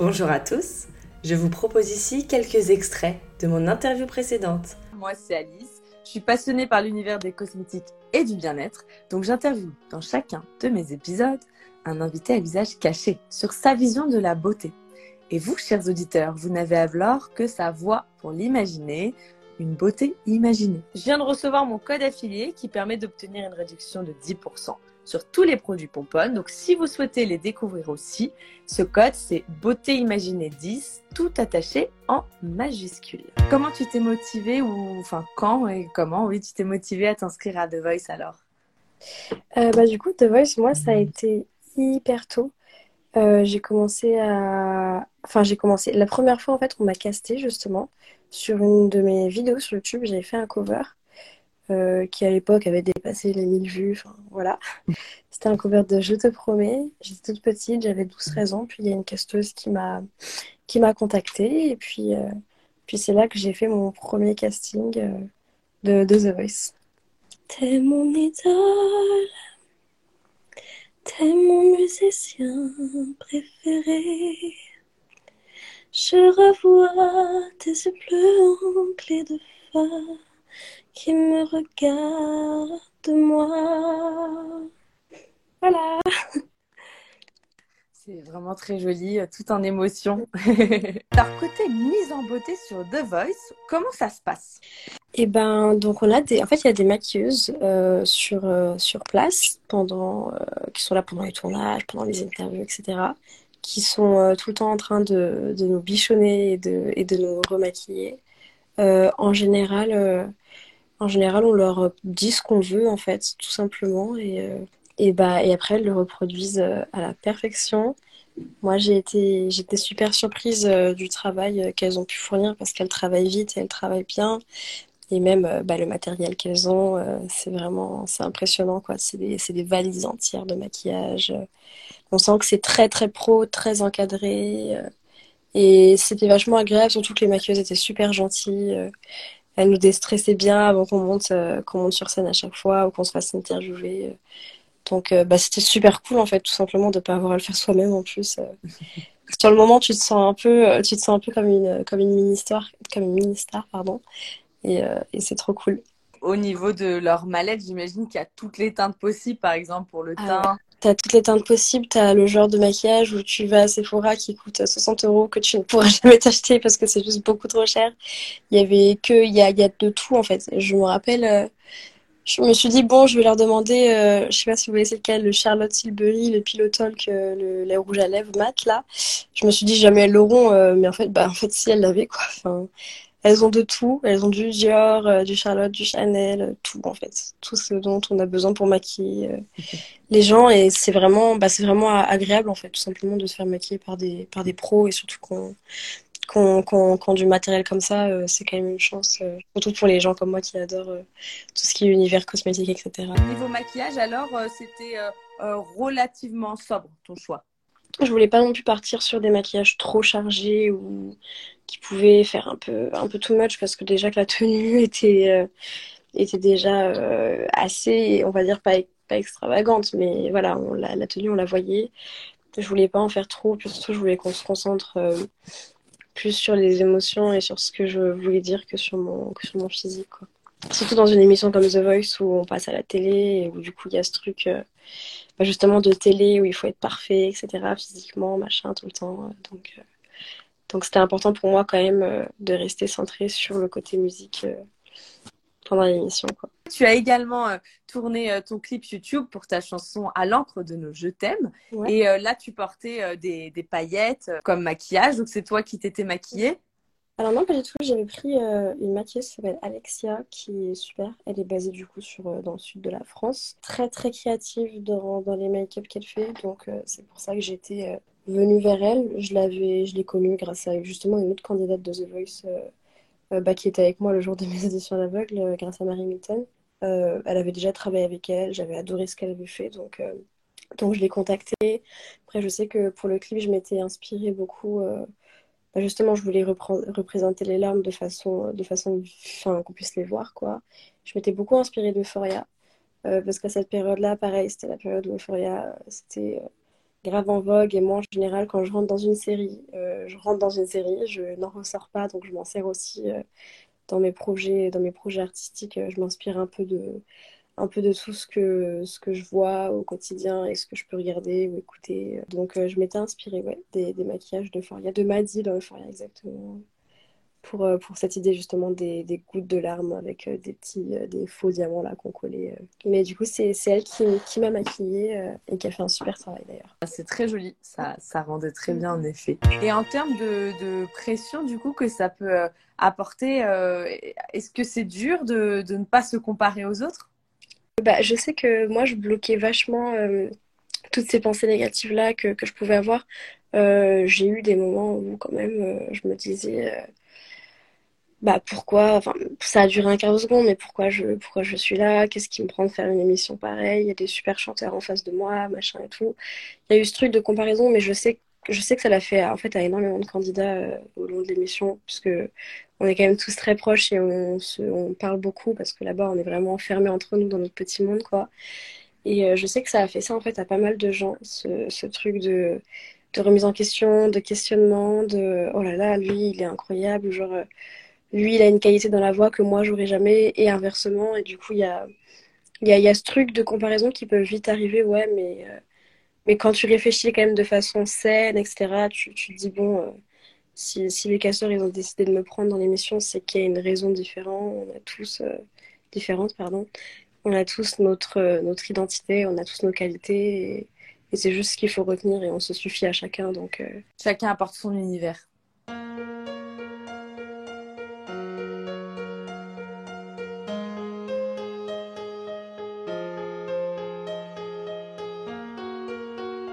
Bonjour à tous, je vous propose ici quelques extraits de mon interview précédente. Moi c'est Alice, je suis passionnée par l'univers des cosmétiques et du bien-être, donc j'interviewe dans chacun de mes épisodes un invité à visage caché sur sa vision de la beauté. Et vous, chers auditeurs, vous n'avez alors que sa voix pour l'imaginer, une beauté imaginée. Je viens de recevoir mon code affilié qui permet d'obtenir une réduction de 10% sur tous les produits Pomponne. Donc si vous souhaitez les découvrir aussi, ce code c'est beauté imaginée 10, tout attaché en majuscule. Comment tu t'es motivé ou enfin quand et comment oui tu t'es motivé à t'inscrire à The Voice alors? Euh, bah, du coup The Voice moi ça a été hyper tôt. Euh, j'ai commencé à enfin j'ai commencé la première fois en fait on m'a casté justement sur une de mes vidéos sur YouTube j'avais fait un cover euh, qui à l'époque avait dépassé les 1000 vues. Voilà. C'était un cover de Je te promets. J'étais toute petite, j'avais 12-13 ans. Puis il y a une casteuse qui m'a qui m'a contactée. Et puis, euh, puis c'est là que j'ai fait mon premier casting euh, de, de, The Voice. T'es mon idole. T'es mon musicien préféré. Je revois tes yeux bleus en clé de phare qui me regarde moi. Voilà. C'est vraiment très joli, euh, tout en émotion. Alors, côté mise en beauté sur The Voice, comment ça se passe? Eh ben, donc on a des, en fait, il y a des maquilleuses euh, sur euh, sur place pendant, qui sont là pendant les tournages, pendant les interviews, etc. Qui sont tout le temps en train de, de nous bichonner et de, et de nous remaquiller. en général, en général, on leur dit ce qu'on veut, en fait, tout simplement. Et, euh, et, bah, et après, elles le reproduisent euh, à la perfection. Moi, j'ai été, j'étais super surprise euh, du travail qu'elles ont pu fournir parce qu'elles travaillent vite et elles travaillent bien. Et même bah, le matériel qu'elles ont, c'est vraiment c'est impressionnant. C'est des, des, valises entières de maquillage. On sent que c'est très, très pro, très encadré. Et c'était vachement agréable, surtout que les maquilleuses étaient super gentilles elle nous déstressait bien avant qu'on monte, euh, qu'on monte sur scène à chaque fois ou qu'on se fasse interviewer. Donc, euh, bah, c'était super cool en fait, tout simplement de ne pas avoir à le faire soi-même en plus. Euh. sur le moment, tu te sens un peu, tu te sens un peu comme une, comme une mini star, comme une mini star, pardon. Et, et c'est trop cool. Au niveau de leur mallette, j'imagine qu'il y a toutes les teintes possibles, par exemple pour le ah teint. T'as toutes les teintes possibles, t'as le genre de maquillage où tu vas à Sephora qui coûte 60 euros que tu ne pourras jamais t'acheter parce que c'est juste beaucoup trop cher. Il y avait que, il y a, y de tout en fait. Je me rappelle, euh, je me suis dit bon, je vais leur demander, euh, je sais pas si vous voyez lequel, le Charlotte Tilbury, le Pillow Talk, euh, le lait rouge à lèvres mat là. Je me suis dit jamais elles l'auront, mais en fait, bah en fait si elles l'avaient quoi. Elles ont de tout. Elles ont du Dior, euh, du Charlotte, du Chanel, euh, tout en fait. Tout ce dont on a besoin pour maquiller euh, les gens. Et c'est vraiment, bah, c'est vraiment agréable en fait, tout simplement de se faire maquiller par des, par des pros et surtout qu'on qu'on du matériel comme ça, c'est quand même une chance, surtout pour les gens comme moi qui adorent tout ce qui est univers cosmétique, etc. Niveau maquillage, alors, c'était relativement sobre ton choix je voulais pas non plus partir sur des maquillages trop chargés ou qui pouvaient faire un peu un peu too much parce que déjà que la tenue était euh, était déjà euh, assez on va dire pas pas extravagante mais voilà on, la, tenue on la voyait je voulais pas en faire trop puis surtout je voulais qu'on se concentre euh, plus sur les émotions et sur ce que je voulais dire que sur mon que sur mon physique surtout dans une émission comme The Voice où on passe à la télé et où du coup il y a ce truc bah, justement de télé où il faut être parfait, etc. physiquement, machin, tout le temps. Donc, donc c'était important pour moi quand même euh, de rester centré sur le côté musique pendant l'émission. Tu as également tourné ton clip YouTube pour ta chanson À l'encre de nos Je t'aime. Et là, tu portais des, des, paillettes comme maquillage. Donc, c'est toi qui t'étais maquillée. Alors non, pas du tout. J'avais pris euh, une maquilleuse qui s'appelle Alexia, qui est super. Elle est basée du coup sur, euh, dans le sud de la France. Très très créative dans, dans les make-up qu'elle fait. Donc euh, c'est pour ça que j'étais venue vers elle. Je l'avais, je l'ai connue grâce à justement une autre candidate de The Voice bah, qui était avec moi le jour de mes auditions d'aveugle, grâce à Marie Milton. elle avait déjà travaillé avec elle. J'avais adoré ce qu'elle avait fait. Donc donc je l'ai contactée. Après je sais que pour le clip je m'étais inspirée beaucoup bah, justement, je voulais représenter les larmes de façon, de façon enfin, qu'on puisse les voir, quoi. Je m'étais beaucoup inspirée d'Euphoria, euh, parce qu'à cette période-là, pareil, c'était la période où Euphoria, c'était, euh, grave en vogue. Et moi, en général, quand je rentre dans une série, je rentre dans une série, je n'en ressors pas, donc je m'en sers aussi dans mes projets, dans mes projets artistiques. je m'inspire un peu de un peu de tout ce que, ce que je vois au quotidien et ce que je peux regarder ou écouter. Donc je m'étais inspirée ouais, des, maquillages d'Euphoria, de Maddy dans Euphoria exactement pour, euh, pour cette idée justement des, des gouttes de larmes avec euh, des petits euh, des faux diamants là qu'on collait. Mais du coup, c'est elle qui, qui m'a maquillée et qui a fait un super travail d'ailleurs. Ah, c'est très joli, ça, ça rendait très bien en effet. Et en termes de, de pression du coup que ça peut apporter, est-ce que c'est dur de, de, ne pas se comparer aux autres? Bah, Je sais que moi, je bloquais vachement toutes ces pensées négatives là que, que je pouvais avoir. J'ai eu des moments où quand même je me disais bah pourquoi, enfin ça a duré un quart de seconde, mais pourquoi je, pourquoi je suis là, qu'est-ce qui me prend de faire une émission pareille, il y a des super chanteurs en face de moi, machin et tout. Il y a eu ce truc de comparaison, mais je sais, je sais que ça l'a fait en fait à énormément de candidats euh, au long de l'émission, puisque on est quand même tous très proches et on, se, on parle beaucoup, parce que là-bas on est vraiment enfermés entre nous dans notre petit monde, quoi. Et euh, je sais que ça a fait ça en fait à pas mal de gens, ce, ce truc de, de remise en question, de questionnement, de oh là là, lui il est incroyable, genre euh, lui, il a une qualité dans la voix que moi, j'aurais jamais, et inversement. Et du coup, il y a, y, a, y a ce truc de comparaison qui peut vite arriver, ouais, mais, euh, mais quand tu réfléchis quand même de façon saine, etc., tu, tu te dis, bon, euh, si, si les casseurs, ils ont décidé de me prendre dans l'émission, c'est qu'il y a une raison différente. On a tous, euh, pardon. On a tous notre, notre identité, on a tous nos qualités, et, et c'est juste ce qu'il faut retenir, et on se suffit à chacun, donc... Chacun apporte son univers.